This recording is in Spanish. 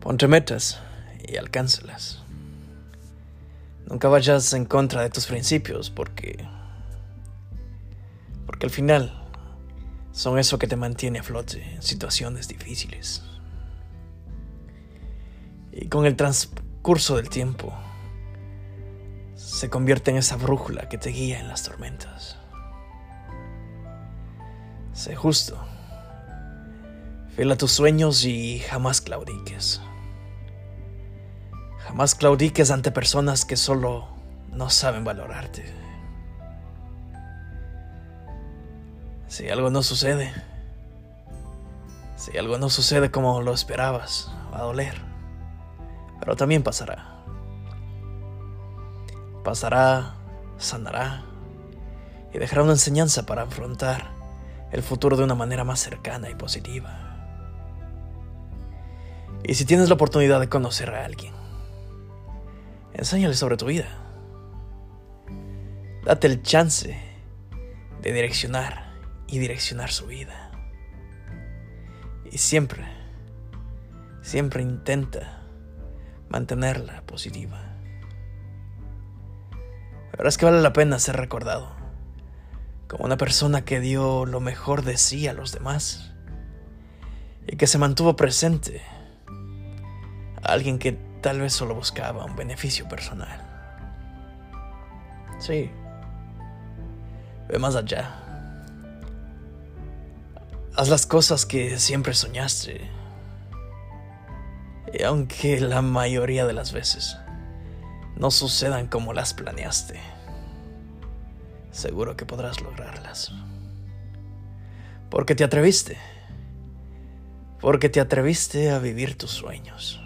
Ponte metas y alcánzalas. Nunca vayas en contra de tus principios porque... Porque al final son eso que te mantiene a flote en situaciones difíciles. Y con el transcurso del tiempo se convierte en esa brújula que te guía en las tormentas. Sé justo. Fiel a tus sueños y jamás claudiques. Jamás claudiques ante personas que solo no saben valorarte. Si algo no sucede, si algo no sucede como lo esperabas, va a doler. Pero también pasará. Pasará, sanará y dejará una enseñanza para afrontar el futuro de una manera más cercana y positiva. Y si tienes la oportunidad de conocer a alguien, Enséñale sobre tu vida. Date el chance de direccionar y direccionar su vida. Y siempre, siempre intenta mantenerla positiva. Verás que vale la pena ser recordado como una persona que dio lo mejor de sí a los demás y que se mantuvo presente. alguien que Tal vez solo buscaba un beneficio personal. Sí. Ve más allá. Haz las cosas que siempre soñaste. Y aunque la mayoría de las veces no sucedan como las planeaste, seguro que podrás lograrlas. Porque te atreviste. Porque te atreviste a vivir tus sueños.